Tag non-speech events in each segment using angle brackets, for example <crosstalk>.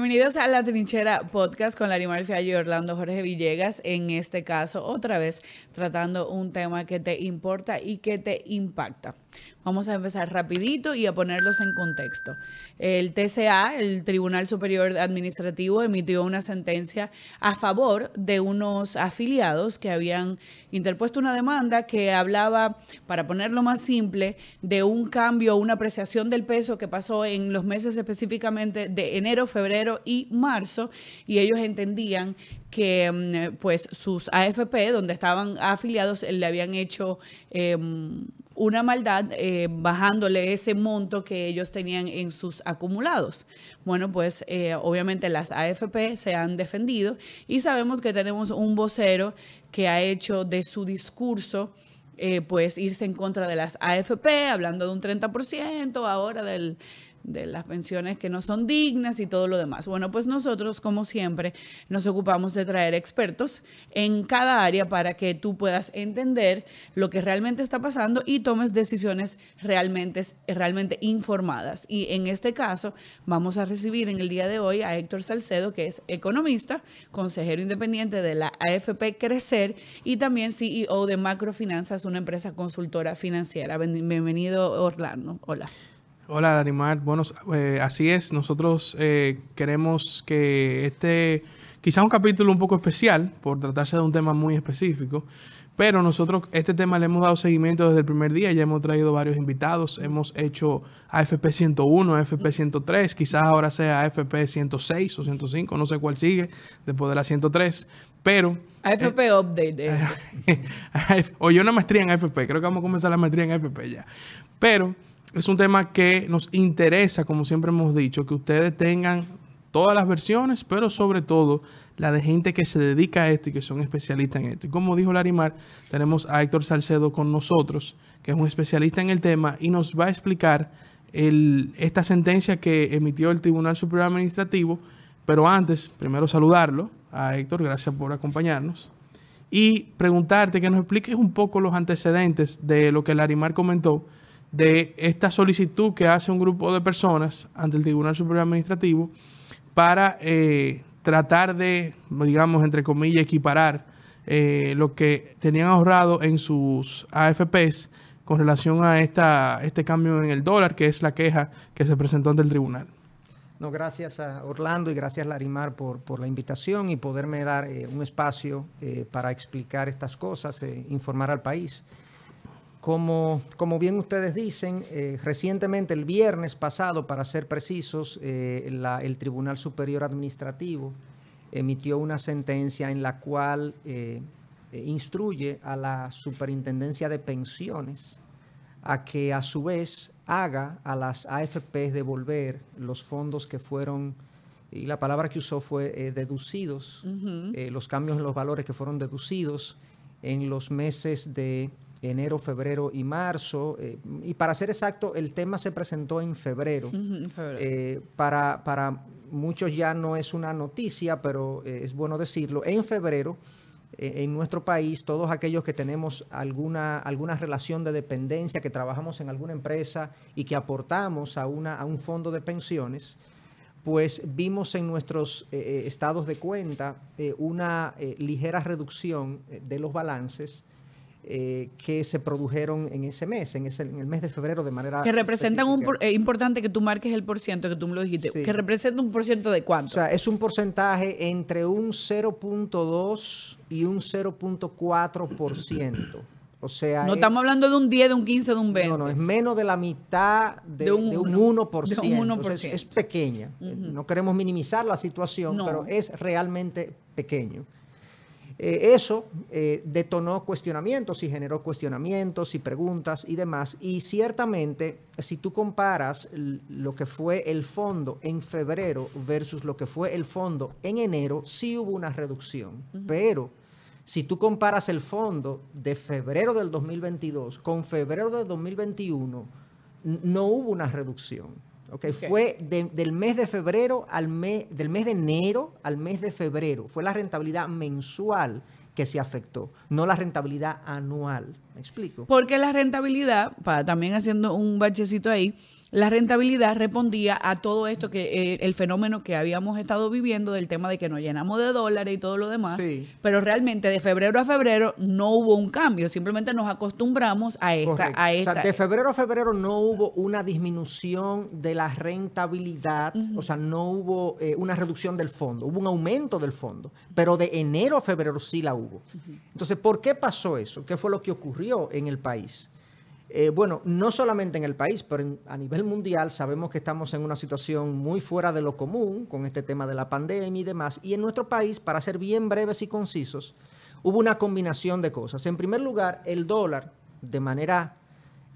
Bienvenidos a La Trinchera Podcast con Larimar Fiallo y Orlando Jorge Villegas. En este caso, otra vez tratando un tema que te importa y que te impacta. Vamos a empezar rapidito y a ponerlos en contexto. El TCA, el Tribunal Superior Administrativo, emitió una sentencia a favor de unos afiliados que habían interpuesto una demanda que hablaba, para ponerlo más simple, de un cambio, una apreciación del peso que pasó en los meses específicamente de enero, febrero y marzo, y ellos entendían que mm, pues sus AFP, donde estaban afiliados, le habían hecho em, una maldad eh, bajándole ese monto que ellos tenían en sus acumulados. Bueno, pues eh, obviamente las AFP se han defendido y sabemos que tenemos un vocero que ha hecho de su discurso eh, pues irse en contra de las AFP, hablando de un 30% ahora del de las pensiones que no son dignas y todo lo demás. Bueno, pues nosotros, como siempre, nos ocupamos de traer expertos en cada área para que tú puedas entender lo que realmente está pasando y tomes decisiones realmente, realmente informadas. Y en este caso, vamos a recibir en el día de hoy a Héctor Salcedo, que es economista, consejero independiente de la AFP Crecer y también CEO de Macrofinanzas, una empresa consultora financiera. Bienvenido, Orlando. Hola. Hola, Animar. Bueno, eh, así es. Nosotros eh, queremos que este, quizá un capítulo un poco especial, por tratarse de un tema muy específico, pero nosotros este tema le hemos dado seguimiento desde el primer día. Ya hemos traído varios invitados. Hemos hecho AFP 101, AFP 103, quizás ahora sea AFP 106 o 105, no sé cuál sigue, después de la 103. Pero. AFP eh, Update. <laughs> o yo una maestría en AFP. Creo que vamos a comenzar la maestría en AFP ya. Pero es un tema que nos interesa, como siempre hemos dicho, que ustedes tengan todas las versiones, pero sobre todo la de gente que se dedica a esto y que son especialistas en esto. Y como dijo Larimar, tenemos a Héctor Salcedo con nosotros, que es un especialista en el tema y nos va a explicar esta sentencia que emitió el Tribunal Superior Administrativo. Pero antes, primero saludarlo a Héctor, gracias por acompañarnos. Y preguntarte que nos expliques un poco los antecedentes de lo que Larimar comentó de esta solicitud que hace un grupo de personas ante el Tribunal Superior Administrativo para eh, tratar de, digamos, entre comillas, equiparar eh, lo que tenían ahorrado en sus AFPs con relación a esta, este cambio en el dólar, que es la queja que se presentó ante el tribunal. No, gracias a Orlando y gracias Larimar por, por la invitación y poderme dar eh, un espacio para explicar estas cosas, informar al país. Como, como, bien ustedes dicen, eh, recientemente, el viernes pasado, para ser precisos, eh, el Tribunal Superior Administrativo emitió una sentencia en la cual eh, instruye a la Superintendencia de Pensiones a que a su vez haga a las AFP devolver los fondos que fueron, y la palabra que usó fue deducidos, los cambios en los valores que fueron deducidos en los meses de enero, febrero y marzo. Eh, y para ser exacto, el tema se presentó en febrero. Eh, para, para, muchos ya no es una noticia, pero eh, es bueno decirlo. En febrero, en nuestro país, todos aquellos que tenemos alguna, alguna relación de dependencia, que trabajamos en alguna empresa y que aportamos a, una, a un fondo de pensiones, pues vimos en nuestros estados de cuenta una ligera reducción de los balances eh, que se produjeron en ese mes, en, ese, en el mes de febrero de manera... Que representan un... Es importante que tú marques el porciento, que tú me lo dijiste. Que representa un porciento de cuánto. O sea, es un porcentaje entre un 0.2 y un 0.4%. O sea, no estamos hablando de un 10, de un 15, de un 20. No, no, es menos de la mitad de, un, 1%. De un 1%. es pequeña. No queremos minimizar la situación, pero es realmente pequeño. Eh, eso eh, detonó cuestionamientos y generó cuestionamientos y preguntas y demás. Y ciertamente, si tú comparas lo que fue el fondo en febrero versus lo que fue el fondo en enero, sí hubo una reducción. Pero si tú comparas el fondo de febrero del 2022 con febrero del 2021, no hubo una reducción. Okay, Fue del mes de febrero al mes, del mes de enero al mes de febrero. Fue la rentabilidad mensual que se afectó, no la rentabilidad anual. ¿Me explico? Porque la rentabilidad, para también haciendo un bachecito ahí, la rentabilidad respondía a todo esto que eh, el fenómeno que habíamos estado viviendo del tema de que nos llenamos de dólares y todo lo demás, Sí. pero realmente de febrero a febrero no hubo un cambio, simplemente nos acostumbramos a esta, Correcto. a O esta. sea, de febrero a febrero no hubo una disminución de la rentabilidad, o sea, no hubo eh, una reducción del fondo, hubo un aumento del fondo, pero de enero a febrero sí la hubo. Entonces, ¿por qué pasó eso? ¿Qué fue lo que ocurrió en el país? Eh, bueno, no solamente en el país, pero en- a nivel mundial sabemos que estamos en una situación muy fuera de lo común con este tema de la pandemia y demás. Y en nuestro país, para ser bien breves y concisos, hubo una combinación de cosas. En primer lugar, el dólar, de manera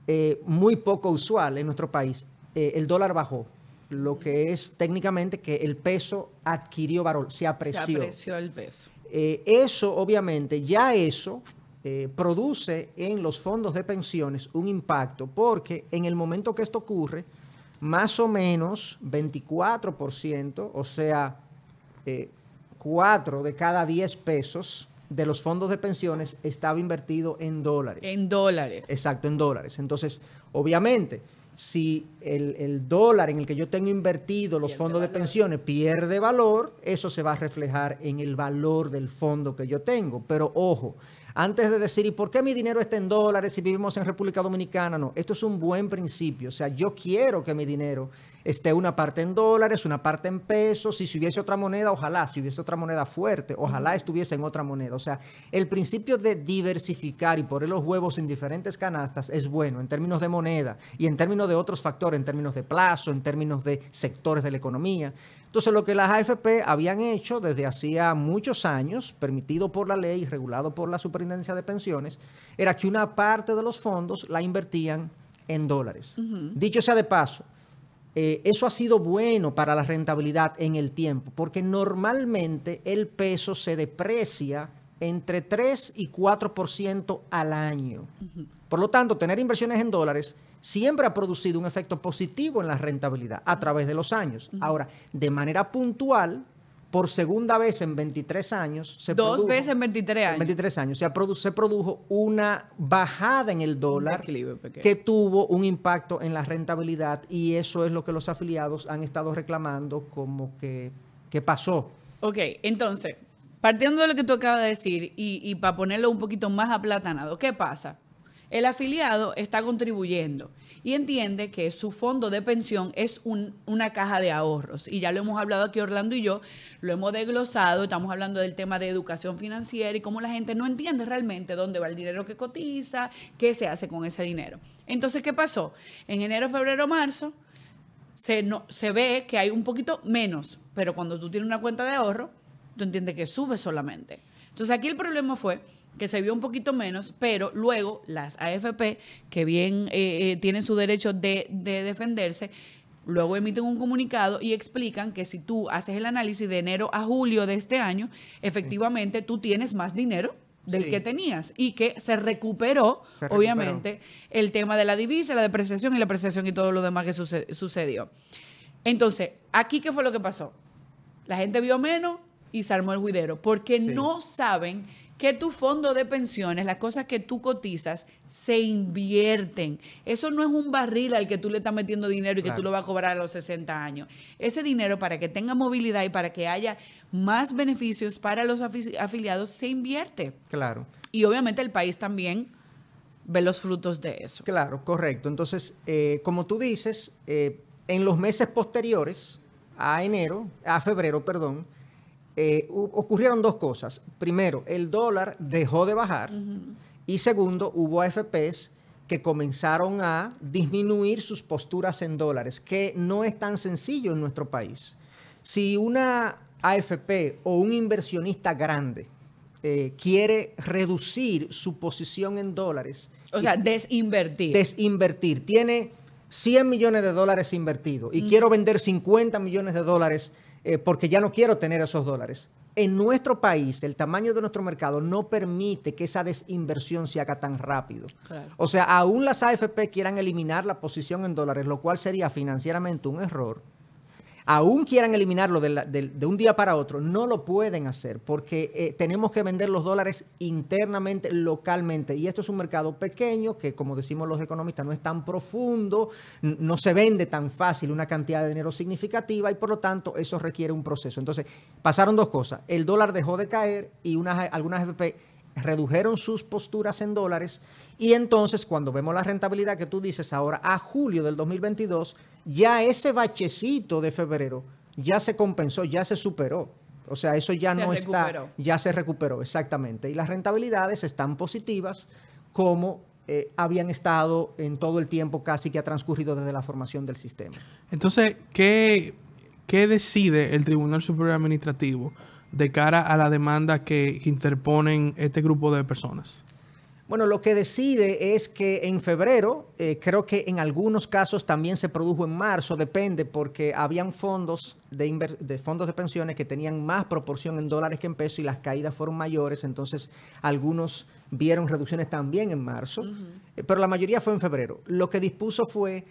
eh, muy poco usual en nuestro país, eh, el dólar bajó, lo que es técnicamente que el peso adquirió valor, se se apreció. apreció el peso. Eh, eso, obviamente, ya eso eh, produce en los fondos de pensiones un impacto, porque en el momento que esto ocurre, más o menos 24%, o sea, 4 de cada 10 pesos de los fondos de pensiones estaba invertido en dólares. En dólares. Exacto, en dólares. Entonces, obviamente, si el, el dólar en el que yo tengo invertido los Pierde fondos de pensiones pierde valor, eso se va a reflejar en el valor del fondo que yo tengo. Pero ojo, antes de decir, ¿y por qué mi dinero está en dólares si vivimos en República Dominicana? No, esto es un buen principio. O sea, yo quiero que mi dinero esté una parte en dólares, una parte en pesos. Y si hubiese otra moneda, ojalá, si hubiese otra moneda fuerte, ojalá estuviese en otra moneda. O sea, el principio de diversificar y poner los huevos en diferentes canastas es bueno en términos de moneda y en términos de otros factores, en términos de plazo, en términos de sectores de la economía. Entonces, lo que las AFP habían hecho desde hacía muchos años, permitido por la ley y regulado por la Superintendencia de Pensiones, era que una parte de los fondos la invertían en dólares. Dicho sea de paso, eh, eso ha sido bueno para la rentabilidad en el tiempo, porque normalmente el peso se deprecia entre 3 y 4% al año. Por lo tanto, tener inversiones en dólares siempre ha producido un efecto positivo en la rentabilidad a través de los años. Ahora, de manera puntual, por segunda vez en 23 años, se Dos produjo- veces en 23 años. 23 años. Se, produ- se produjo una bajada en el dólar que tuvo un impacto en la rentabilidad y eso es lo que los afiliados han estado reclamando como que, que pasó. Ok, entonces, partiendo de lo que tú acabas de decir y, y para ponerlo un poquito más aplatanado, ¿qué pasa? El afiliado está contribuyendo y entiende que su fondo de pensión es un- una caja de ahorros. Y ya lo hemos hablado aquí Orlando y yo, lo hemos desglosado, estamos hablando del tema de educación financiera y cómo la gente no entiende realmente dónde va el dinero que cotiza, qué se hace con ese dinero. Entonces, ¿qué pasó? En enero, febrero, marzo, se, no, se ve que hay un poquito menos, pero cuando tú tienes una cuenta de ahorro, tú entiendes que sube solamente. Entonces aquí el problema fue que se vio un poquito menos, pero luego las AFP, que bien eh, eh, tienen su derecho de, de defenderse, luego emiten un comunicado y explican que si tú haces el análisis de enero a julio de este año, efectivamente tú tienes más dinero del Sí. que tenías y que se recuperó, Se recuperó. obviamente, el tema de la divisa, la depreciación y la apreciación y todo lo demás que suce- sucedió. Entonces, aquí qué fue lo que pasó? La gente vio menos y se armó el juidero, porque Sí. no saben que tu fondo de pensiones, las cosas que tú cotizas, se invierten. Eso no es un barril al que tú le estás metiendo dinero y que tú lo vas a cobrar a los 60 años. Ese dinero para que tenga movilidad y para que haya más beneficios para los afi- afiliados se invierte. Claro. Y obviamente el país también ve los frutos de eso. Claro, correcto. Entonces, eh, como tú dices, eh, en los meses posteriores a enero, a febrero, perdón, eh, ocurrieron dos cosas. Primero, el dólar dejó de bajar y segundo, hubo AFPs que comenzaron a disminuir sus posturas en dólares, que no es tan sencillo en nuestro país. Si una AFP o un inversionista grande eh, quiere reducir su posición en dólares, O sea, desinvertir. desinvertir. Tiene 100 millones de dólares invertidos y quiero vender 50 millones de dólares eh, porque ya no quiero tener esos dólares. En nuestro país, el tamaño de nuestro mercado no permite que esa desinversión se haga tan rápido. Claro. O sea, aún las AFP quieran eliminar la posición en dólares, lo cual sería financieramente un error. Aún quieran eliminarlo de, un día para otro, no lo pueden hacer porque eh, tenemos que vender los dólares internamente, localmente. Y esto es un mercado pequeño que, como decimos los economistas, no es tan profundo, no se vende tan fácil una cantidad de dinero significativa y por lo tanto eso requiere un proceso. Entonces, pasaron dos cosas. El dólar dejó de caer y unas, algunas FP redujeron sus posturas en dólares y entonces cuando vemos la rentabilidad que tú dices ahora a julio del 2022, ya ese bachecito de febrero ya se compensó, ya se superó. O sea, eso ya Se no recuperó. está, ya se recuperó, exactamente. Y las rentabilidades están positivas como eh, habían estado en todo el tiempo casi que ha transcurrido desde la formación del sistema. Entonces, ¿qué, qué decide el Tribunal Superior Administrativo de cara a la demanda que, que interponen este grupo de personas? Bueno, lo que decide es que en febrero, eh, creo que en algunos casos también se produjo en marzo, depende, porque habían fondos de, de fondos de pensiones que tenían más proporción en dólares que en pesos y las caídas fueron mayores, entonces algunos vieron reducciones también en marzo, eh, pero la mayoría fue en febrero. Lo que dispuso fue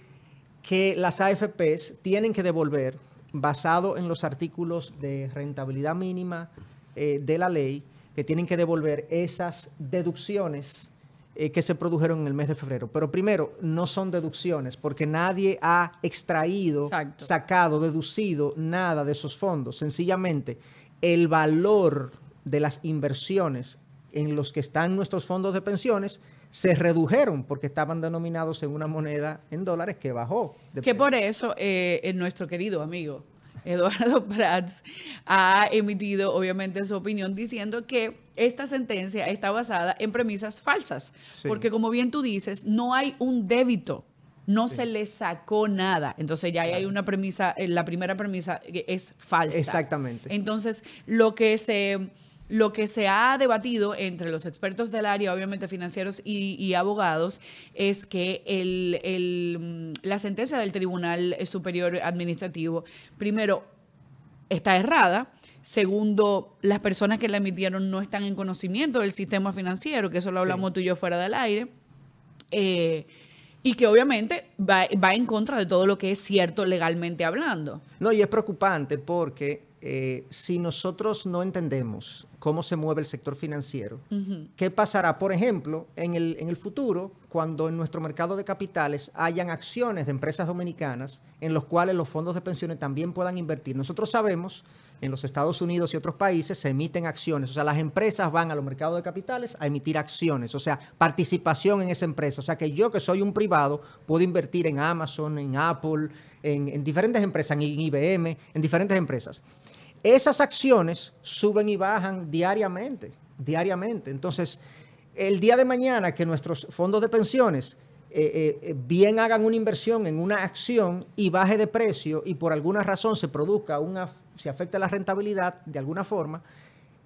que las AFPs tienen que devolver, basado en los artículos de rentabilidad mínima eh, de la ley, que tienen que devolver esas deducciones eh, que se produjeron en el mes de febrero. Pero primero, no son deducciones, porque nadie ha extraído, Exacto. sacado, deducido nada de esos fondos. Sencillamente, el valor de las inversiones en los que están nuestros fondos de pensiones se redujeron porque estaban denominados en una moneda en dólares que bajó. Que por eso eh, nuestro querido amigo Eduardo <laughs> Prats ha emitido obviamente su opinión diciendo que esta sentencia está basada en premisas falsas. Sí. Porque como bien tú dices, no hay un débito. No se le sacó nada. Entonces ya hay una premisa, eh, la primera premisa es falsa. Exactamente. Entonces, lo que se lo que se ha debatido entre los expertos del área, obviamente financieros y, y abogados, es que el- el, mm, la sentencia del Tribunal Superior Administrativo, primero, está errada. Segundo, las personas que la emitieron no están en conocimiento del sistema financiero, que eso lo hablamos tú y yo fuera del aire. Eh, y que obviamente va, va en contra de todo lo que es cierto legalmente hablando. No, y es preocupante porque eh, si nosotros no entendemos cómo se mueve el sector financiero, ¿qué pasará, por ejemplo, en el, en el futuro, cuando en nuestro mercado de capitales hayan acciones de empresas dominicanas en los cuales los fondos de pensiones también puedan invertir? Nosotros sabemos, en los Estados Unidos y otros países se emiten acciones, o sea, las empresas van a los mercados de capitales a emitir acciones, o sea, participación en esa empresa, o sea, que yo que soy un privado puedo invertir en Amazon, en Apple, en, en diferentes empresas, en IBM, en diferentes empresas. Esas acciones suben y bajan diariamente, diariamente. Entonces, el día de mañana que nuestros fondos de pensiones eh, eh, eh, bien hagan una inversión en una acción y baje de precio y por alguna razón se produzca una, se afecte la rentabilidad de alguna forma,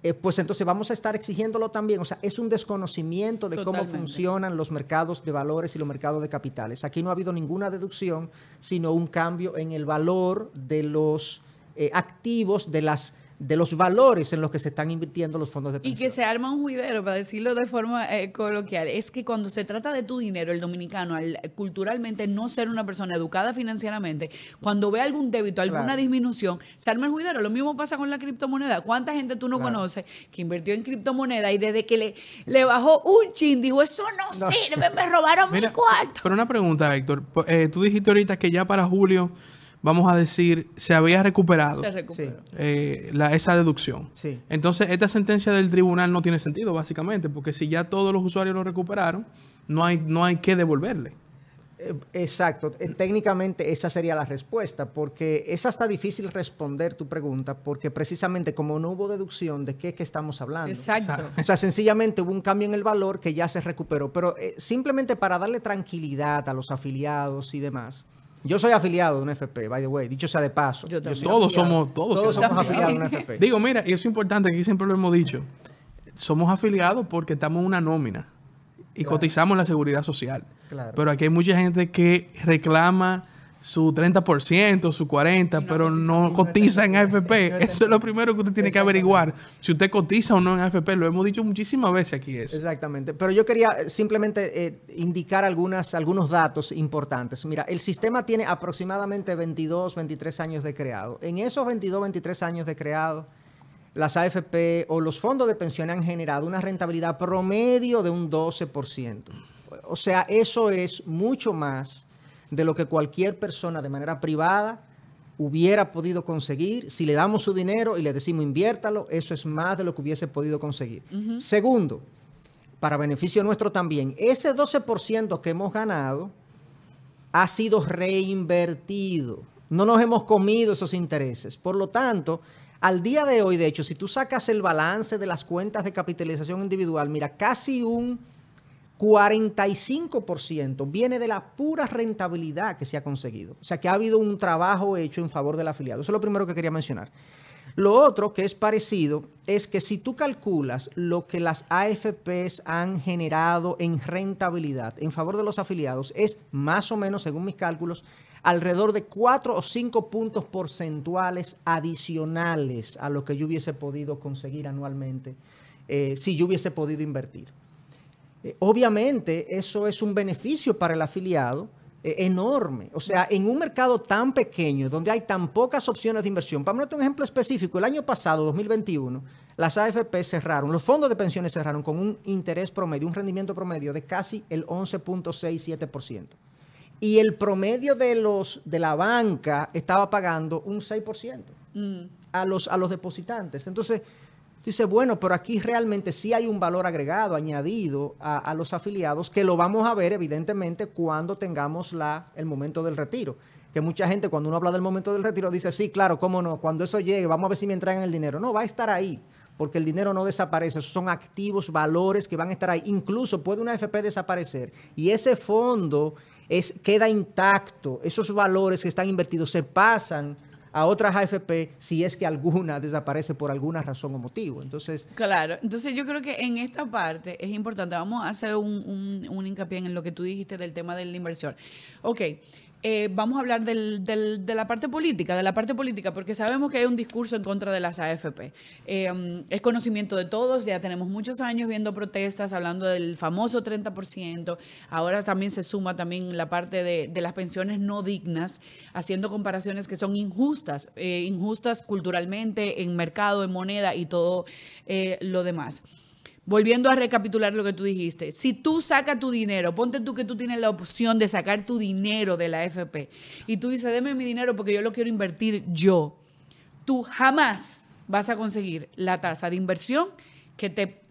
eh, pues entonces vamos a estar exigiéndolo también. O sea, es un desconocimiento de cómo funcionan los mercados de valores y los mercados de capitales. Aquí no ha habido ninguna deducción, sino un cambio en el valor de los eh, activos, de las de los valores en los que se están invirtiendo los fondos de Y pensión. que se arma un juidero, para decirlo de forma eh, coloquial, es que cuando se trata de tu dinero, el dominicano, al culturalmente no ser una persona educada financieramente, cuando ve algún débito, alguna Claro. disminución, se arma el juidero. Lo mismo pasa con la criptomoneda. ¿Cuánta gente tú no Claro. conoces que invirtió en criptomoneda y desde que le, le bajó un chin, dijo, eso no, No. sirve, me robaron mi cuarto? pero una pregunta, Héctor. Eh, tú dijiste ahorita que ya para julio, vamos a decir, se había recuperado Se recuperó. eh, la- esa deducción. Sí. Entonces, esta sentencia del tribunal no tiene sentido, básicamente, porque si ya todos los usuarios lo recuperaron, no hay, no hay que devolverle. Eh, Exacto, Eh, técnicamente esa sería la respuesta, porque es hasta difícil responder tu pregunta, porque precisamente como no hubo deducción, ¿de qué es que estamos hablando? Exacto. O sea, sencillamente hubo un cambio en el valor que ya se recuperó, pero eh, simplemente para darle tranquilidad a los afiliados y demás. Yo soy afiliado de una FP, by the way, dicho sea de paso. Yo también. soy Todos afiliado. somos- todos todos somos somos afiliados de afiliados. FP. Digo, mira, y eso es importante, que aquí siempre lo hemos dicho. Somos afiliados porque estamos en una nómina y Claro. cotizamos en la seguridad social. Claro. Pero aquí hay mucha gente que reclama su 30%, su 40%, pero no cotiza en AFP. Eso es lo primero que usted tiene que averiguar. Si usted cotiza o no en AFP, lo hemos dicho muchísimas veces aquí eso. Exactamente. Pero yo quería eh, simplemente eh, indicar algunas, algunos datos importantes. Mira, el sistema tiene aproximadamente 22, 23 años de creado. En esos 22, 23 años de creado, las AFP o los fondos de pensión han generado una rentabilidad promedio de un 12%. O sea, eso es mucho más de lo que cualquier persona de manera privada hubiera podido conseguir. Si le damos su dinero y le decimos inviértalo, eso es más de lo que hubiese podido conseguir. Segundo, para beneficio nuestro también, ese 12% que hemos ganado ha sido reinvertido. No nos hemos comido esos intereses. Por lo tanto, al día de hoy, de hecho, si tú sacas el balance de las cuentas de capitalización individual, mira, casi un 45% viene de la pura rentabilidad que se ha conseguido. O sea, que ha habido un trabajo hecho en favor del afiliado. Eso es lo primero que quería mencionar. Lo otro que es parecido es que si tú calculas lo que las AFPs han generado en rentabilidad en favor de los afiliados, es más o menos, según mis cálculos, alrededor de 4 o 5 puntos porcentuales adicionales a lo que yo hubiese podido conseguir anualmente eh, si yo hubiese podido invertir. Eh, obviamente eso es un beneficio para el afiliado eh, enorme. O sea, en un mercado tan pequeño, donde hay tan pocas opciones de inversión, para ponerte un ejemplo específico, el año pasado, 2021, las AFP cerraron, los fondos de pensiones cerraron con un interés promedio, un rendimiento promedio de casi el 11.67%. Y el promedio de los de la banca estaba pagando un 6% mm. a, los, a los depositantes. Entonces, Dice, bueno, pero aquí realmente sí hay un valor agregado, añadido a, los afiliados, que lo vamos a ver evidentemente cuando tengamos la, el momento del retiro. Que mucha gente cuando uno habla del momento del retiro dice, sí, claro, cómo no, cuando eso llegue, vamos a ver si me entregan el dinero. No, va a estar ahí, porque el dinero no desaparece, son activos, valores que van a estar ahí. Incluso puede una FP desaparecer y ese fondo es, queda intacto, esos valores que están invertidos se pasan a otras AFP si es que alguna <laughs> desaparece por alguna razón o motivo. Entonces, claro, entonces yo creo que en esta parte es importante, vamos a hacer un, un, un hincapié en lo que tú dijiste del tema de la inversión. Ok, eh, vamos a hablar de la parte política, de la parte política, porque sabemos que hay un discurso en contra de las AFP. Eh, um, es conocimiento de todos, ya tenemos muchos años viendo protestas, hablando del famoso 30%, ahora también se suma también la parte de, las pensiones no dignas, haciendo comparaciones que son injustas, eh, injustas culturalmente, en mercado, en moneda y todo lo demás volviendo a recapitular lo que tú dijiste, si tú sacas tu dinero, ponte tú que tú tienes la opción de sacar tu dinero de la FP y tú dices, deme mi dinero porque yo lo quiero invertir yo, tú jamás vas a conseguir la tasa de inversión que te,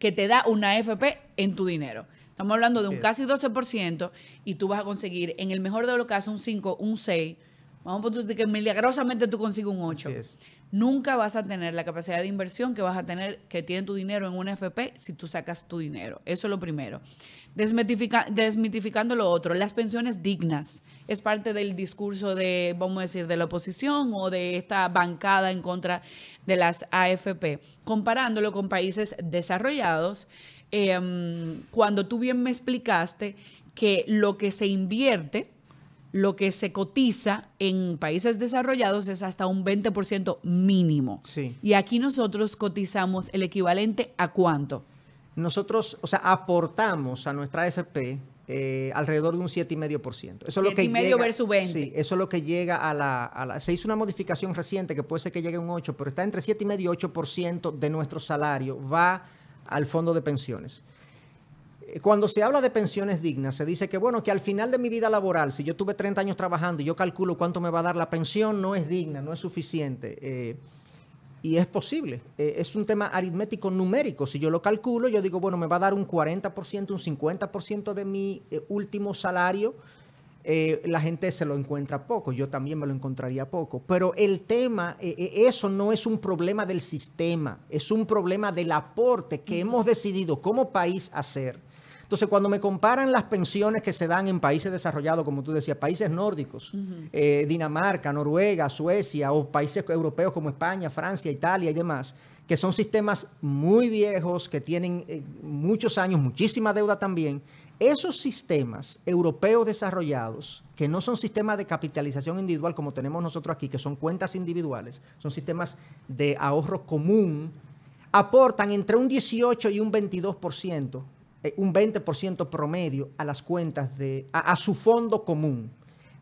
que te da una FP en tu dinero. Estamos hablando de un casi 12% y tú vas a conseguir, en el mejor de los casos, un 5, un 6. Vamos a poner que milagrosamente tú consigues un 8 nunca vas a tener la capacidad de inversión que vas a tener, que tiene tu dinero en una FP si tú sacas tu dinero. Eso es lo primero. desmitificando lo otro, las pensiones dignas es parte del discurso de, vamos a decir, de la oposición o de esta bancada en contra de las AFP. Comparándolo con países desarrollados, em, cuando tú bien me explicaste que lo que se invierte, lo que se cotiza en países desarrollados es hasta un 20% mínimo. Sí. Y aquí nosotros cotizamos el equivalente a cuánto? Nosotros, o sea, aportamos a nuestra AFP eh, alrededor de un 7,5%. Eso es lo que llega, versus 20. Sí, eso es lo que llega a la, a la, Se hizo una modificación reciente que puede ser que llegue a un 8, pero está entre 7,5 y 8% de nuestro salario va al fondo de pensiones. Cuando se habla de pensiones dignas, se dice que, bueno, que al final de mi vida laboral, si yo tuve 30 años trabajando y yo calculo cuánto me va a dar la pensión, no es digna, no es suficiente. Eh, y es posible. Eh, es un tema aritmético numérico. Si yo lo calculo, yo digo, bueno, me va a dar un 40%, un 50% de mi eh, último salario. la gente se lo encuentra poco, yo también me lo encontraría poco. Pero el tema, eso no es un problema del sistema, es un problema del aporte que hemos decidido como país hacer entonces, cuando me comparan las pensiones que se dan en países desarrollados, como tú decías, países nórdicos, eh, Dinamarca, Noruega, Suecia, o países europeos como España, Francia, Italia y demás, que son sistemas muy viejos, que tienen eh, muchos años, muchísima deuda también, Esos sistemas europeos desarrollados, que no son sistemas de capitalización individual como tenemos nosotros aquí, que son cuentas individuales, son sistemas de ahorro común, aportan entre un 18 y un 22%, eh, un 20% promedio a las cuentas de, a, a su fondo común.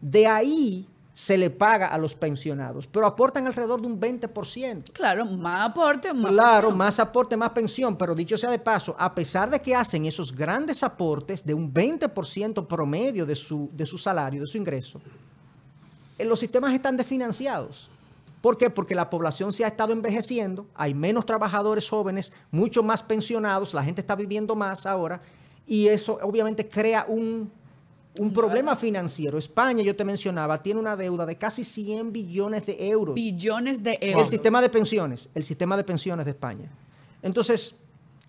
De ahí se le paga a los pensionados, pero aportan alrededor de un 20%. Claro, más aporte, más Claro, pensión. más aporte, más pensión, pero dicho sea de paso, a pesar de que hacen esos grandes aportes de un 20% promedio de su, de su salario, de su ingreso, eh, los sistemas están desfinanciados. ¿Por qué? Porque la población se ha estado envejeciendo, hay menos trabajadores jóvenes, mucho más pensionados, la gente está viviendo más ahora, y eso obviamente crea un, un problema financiero. España, yo te mencionaba, tiene una deuda de casi 100 billones de euros. Billones de El euros. sistema de pensiones, el sistema de pensiones de España. Entonces,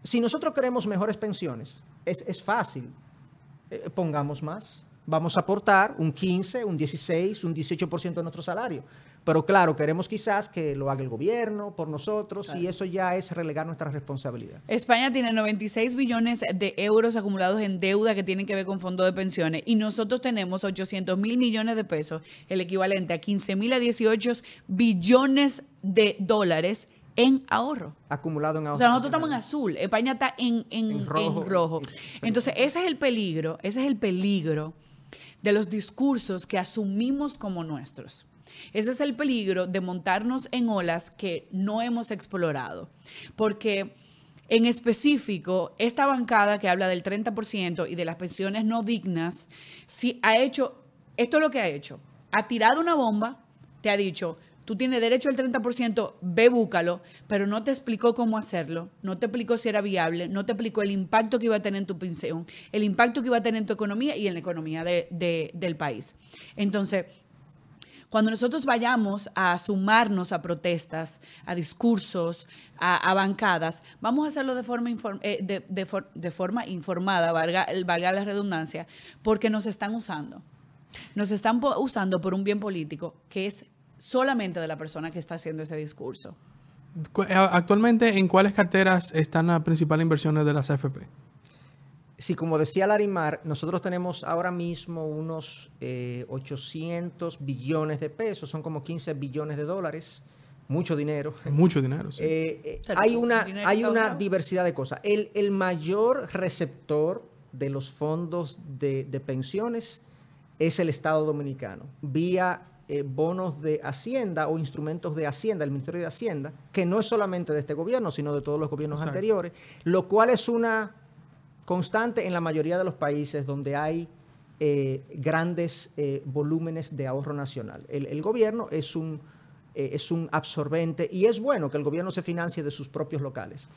si nosotros queremos mejores pensiones, es, es fácil. Eh, pongamos más. Vamos a aportar un 15, un 16, un 18% de nuestro salario. Pero claro, queremos quizás que lo haga el gobierno por nosotros y eso ya es relegar nuestra responsabilidad. España tiene 96 billones de euros acumulados en deuda que tienen que ver con fondos de pensiones y nosotros tenemos 800 mil millones de pesos, el equivalente a 15 mil a 18 billones de dólares en ahorro. Acumulado en O ahorros sea, nosotros estamos en azul, España está en, en- En rojo. Entonces, ese es el peligro, ese es el peligro de los discursos que asumimos como nuestros. Ese es el peligro de montarnos en olas que no hemos explorado. Porque en específico, esta bancada que habla del 30% y de las pensiones no dignas, si ha hecho, esto es lo que ha hecho, ha tirado una bomba, te ha dicho, tú tienes derecho al 30%, ve búscalo, pero no te explicó cómo hacerlo, no te explicó si era viable, no te explicó el impacto que iba a tener en tu pensión, el impacto que iba a tener en tu economía y en la economía de- de- del país. Entonces, cuando nosotros vayamos a sumarnos a protestas, a discursos, a, bancadas, vamos a hacerlo de forma, eh, de, de for- de forma informada, valga, valga la redundancia, porque nos están usando. Nos están usando por un bien político que es solamente de la persona que está haciendo ese discurso. Cu- eh, Actualmente, ¿en cuáles carteras están las principales inversiones de las AFP? Sí, como decía Larimar, nosotros tenemos ahora mismo unos eh, 800 billones de pesos, son como 15 billones de dólares, mucho dinero. Mucho dinero. sí. Eh, eh, hay un una, hay una diversidad de cosas. El, el mayor receptor de los fondos de, de pensiones es el Estado Dominicano, vía eh, bonos de Hacienda o instrumentos de Hacienda, el Ministerio de Hacienda, que no es solamente de este gobierno, sino de todos los gobiernos Exacto. anteriores, lo cual es una constante en la mayoría de los países donde hay eh, grandes eh, volúmenes de ahorro nacional. El, el gobierno es un, es un absorbente y es bueno que el gobierno se financie de sus propios locales.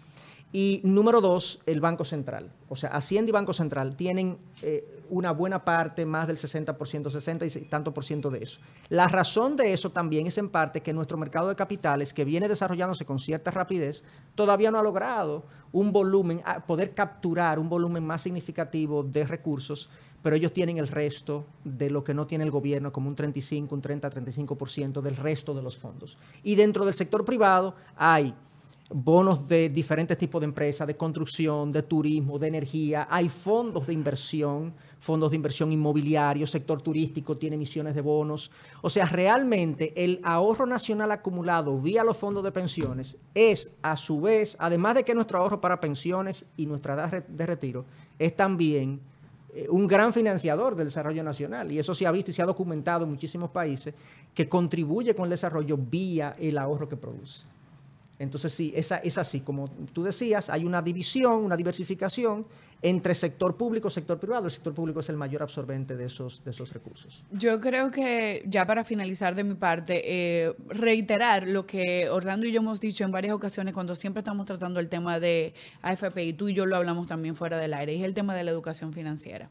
Y número dos, el Banco Central. O sea, Hacienda y Banco Central tienen eh, una buena parte, más del 60%, 60 y tanto por ciento de eso. La razón de eso también es en parte que nuestro mercado de capitales, que viene desarrollándose con cierta rapidez, todavía no ha logrado un volumen, poder capturar un volumen más significativo de recursos, pero ellos tienen el resto de lo que no tiene el gobierno, como un 35, un 30, 35% del resto de los fondos. Y dentro del sector privado hay bonos de diferentes tipos de empresas, de construcción, de turismo, de energía, hay fondos de inversión, fondos de inversión inmobiliario, sector turístico tiene emisiones de bonos. O sea, realmente el ahorro nacional acumulado vía los fondos de pensiones es a su vez, además de que nuestro ahorro para pensiones y nuestra edad de retiro, es también eh, un gran financiador del desarrollo nacional. Y eso se ha visto y se ha documentado en muchísimos países que contribuye con el desarrollo vía el ahorro que produce. Entonces sí, esa, es así, como tú decías, hay una división, una diversificación entre sector público y sector privado. El sector público es el mayor absorbente de esos, de esos recursos. Yo creo que ya para finalizar de mi parte, eh, reiterar lo que Orlando y yo hemos dicho en varias ocasiones cuando siempre estamos tratando el tema de AFP y tú y yo lo hablamos también fuera del aire, es el tema de la educación financiera.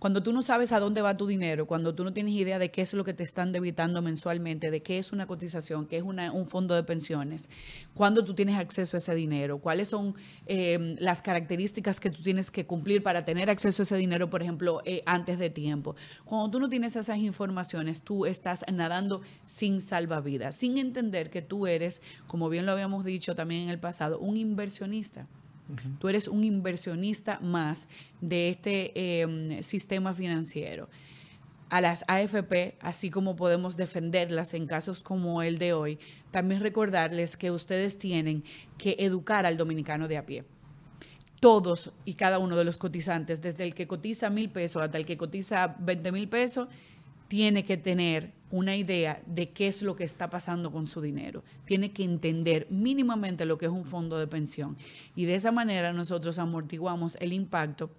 Cuando tú no sabes a dónde va tu dinero, cuando tú no tienes idea de qué es lo que te están debitando mensualmente, de qué es una cotización, qué es una- un fondo de pensiones, cuándo tú tienes acceso a ese dinero, cuáles son eh, las características que tú tienes que cumplir para tener acceso a ese dinero, por ejemplo, eh, antes de tiempo. Cuando tú no tienes esas informaciones, tú estás nadando sin salvavidas, sin entender que tú eres, como bien lo habíamos dicho también en el pasado, un inversionista. Tú eres un inversionista más de este em, sistema financiero. A las AFP, así como podemos defenderlas en casos como el de hoy, también recordarles que ustedes tienen que educar al dominicano de a pie todos y cada uno de los cotizantes, desde el que cotiza mil pesos hasta el que cotiza 20 mil pesos, tiene que tener una idea de qué es lo que está pasando con su dinero. Tiene que entender mínimamente lo que es un fondo de pensión. Y de esa manera nosotros amortiguamos el impacto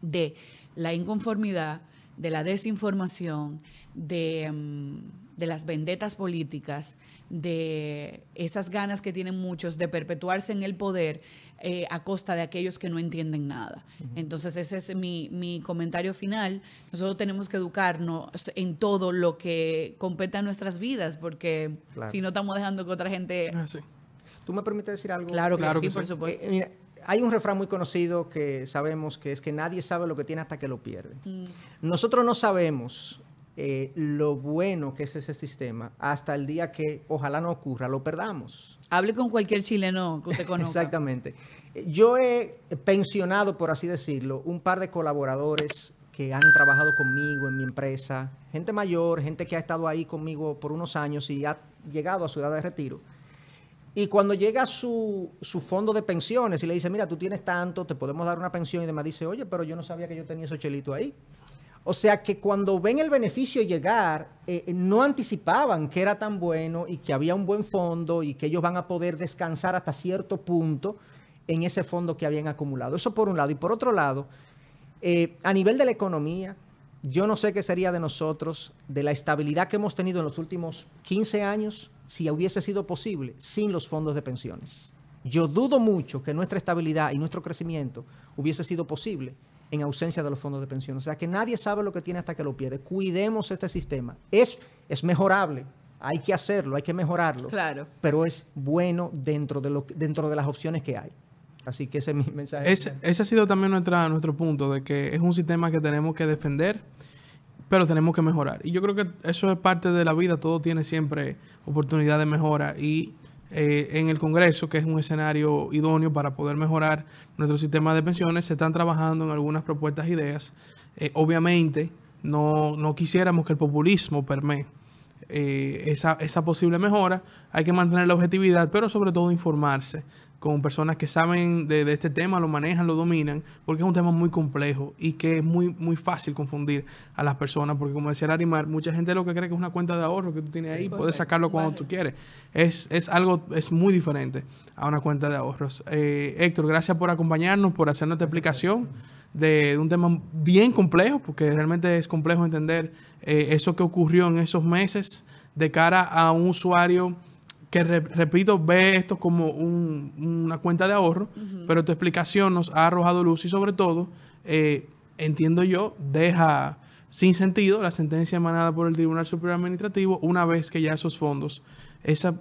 de la inconformidad, de la desinformación, de, mm, de las vendetas políticas, de esas ganas que tienen muchos de perpetuarse en el poder eh, a costa de aquellos que no entienden nada. Entonces ese es mi, mi, comentario final. Nosotros tenemos que educarnos en todo lo que compete a nuestras vidas, porque si no estamos dejando que otra gente... Ah, ¿Tú me permites decir algo? Claro que, sí, por supuesto. Eh, hay un refrán muy conocido que sabemos que es que nadie sabe lo que tiene hasta que lo pierde. Mm. Nosotros no sabemos eh, lo bueno que es ese sistema hasta el día que ojalá no ocurra, lo perdamos. Hable con cualquier chileno que usted conozca. Exactamente. Yo he pensionado, por así decirlo, un par de colaboradores que han trabajado conmigo en mi empresa, gente mayor, gente que ha estado ahí conmigo por unos años y ha llegado a su edad de retiro. Y cuando llega su, su fondo de pensiones y le dice, mira, tú tienes tanto, te podemos dar una pensión y demás, dice, oye, pero yo no sabía que yo tenía esos chelitos ahí. O sea que cuando ven el beneficio llegar, eh, no anticipaban que era tan bueno y que había un buen fondo y que ellos van a poder descansar hasta cierto punto en ese fondo que habían acumulado. Eso por un lado. Y por otro lado, eh, a nivel de la economía, yo no sé qué sería de nosotros, de la estabilidad que hemos tenido en los últimos 15 años, si hubiese sido posible sin los fondos de pensiones. Yo dudo mucho que nuestra estabilidad y nuestro crecimiento hubiese sido posible en ausencia de los fondos de pensión. O sea que nadie sabe lo que tiene hasta que lo pierde. Cuidemos este sistema. Es, es mejorable, hay que hacerlo, hay que mejorarlo. Claro. Pero es bueno dentro de, lo, dentro de las opciones que hay. Así que ese es mi mensaje. Ese, ese ha sido también nuestra, nuestro punto, de que es un sistema que tenemos que defender, pero tenemos que mejorar. Y yo creo que eso es parte de la vida, todo tiene siempre oportunidad de mejora. Y eh, en el Congreso, que es un escenario idóneo para poder mejorar nuestro sistema de pensiones, se están trabajando en algunas propuestas e ideas. Eh, obviamente, no, no, quisiéramos que el populismo permee eh, esa, esa posible mejora. Hay que mantener la objetividad, pero sobre todo informarse con personas que saben de, este tema, lo manejan, lo dominan, porque es un tema muy complejo y que es muy, muy fácil confundir a las personas, porque como decía Larimar, mucha gente lo que cree que es una cuenta de ahorro que tú tienes ahí, puedes sacarlo cuando tú quieres. Es, es algo, es muy diferente a una cuenta de ahorros. Eh, Héctor, gracias por acompañarnos, por hacernos esta explicación de, un tema bien complejo, porque realmente es complejo entender eh, eso que ocurrió en esos meses de cara a un usuario que repito, ve esto como una cuenta de ahorro, pero tu explicación nos ha arrojado luz y sobre todo, eh, entiendo yo, deja sin sentido la sentencia emanada por el Tribunal Superior Administrativo una vez que ya esos fondos, esa,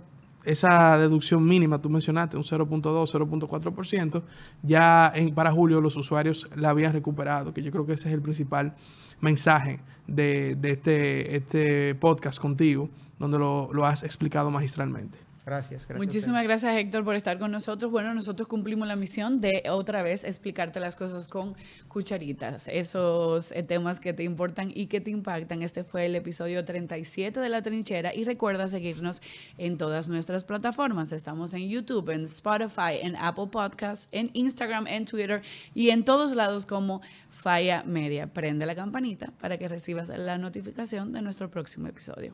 esa deducción mínima, tú mencionaste, un 0.2, 0.4%, ya en, para julio los usuarios la habían recuperado, que yo creo que ese es el principal mensaje de, este, este podcast contigo, donde lo, lo has explicado magistralmente. Gracias, gracias. Muchísimas gracias, Héctor, por estar con nosotros. Bueno, nosotros cumplimos la misión de otra vez explicarte las cosas con cucharitas, esos eh, temas que te importan y que te impactan. Este fue el episodio 37 de La Trinchera y recuerda seguirnos en todas nuestras plataformas. Estamos en YouTube, en Spotify, en Apple Podcasts, en Instagram, en Twitter y en todos lados como Falla Media. Prende la campanita para que recibas la notificación de nuestro próximo episodio.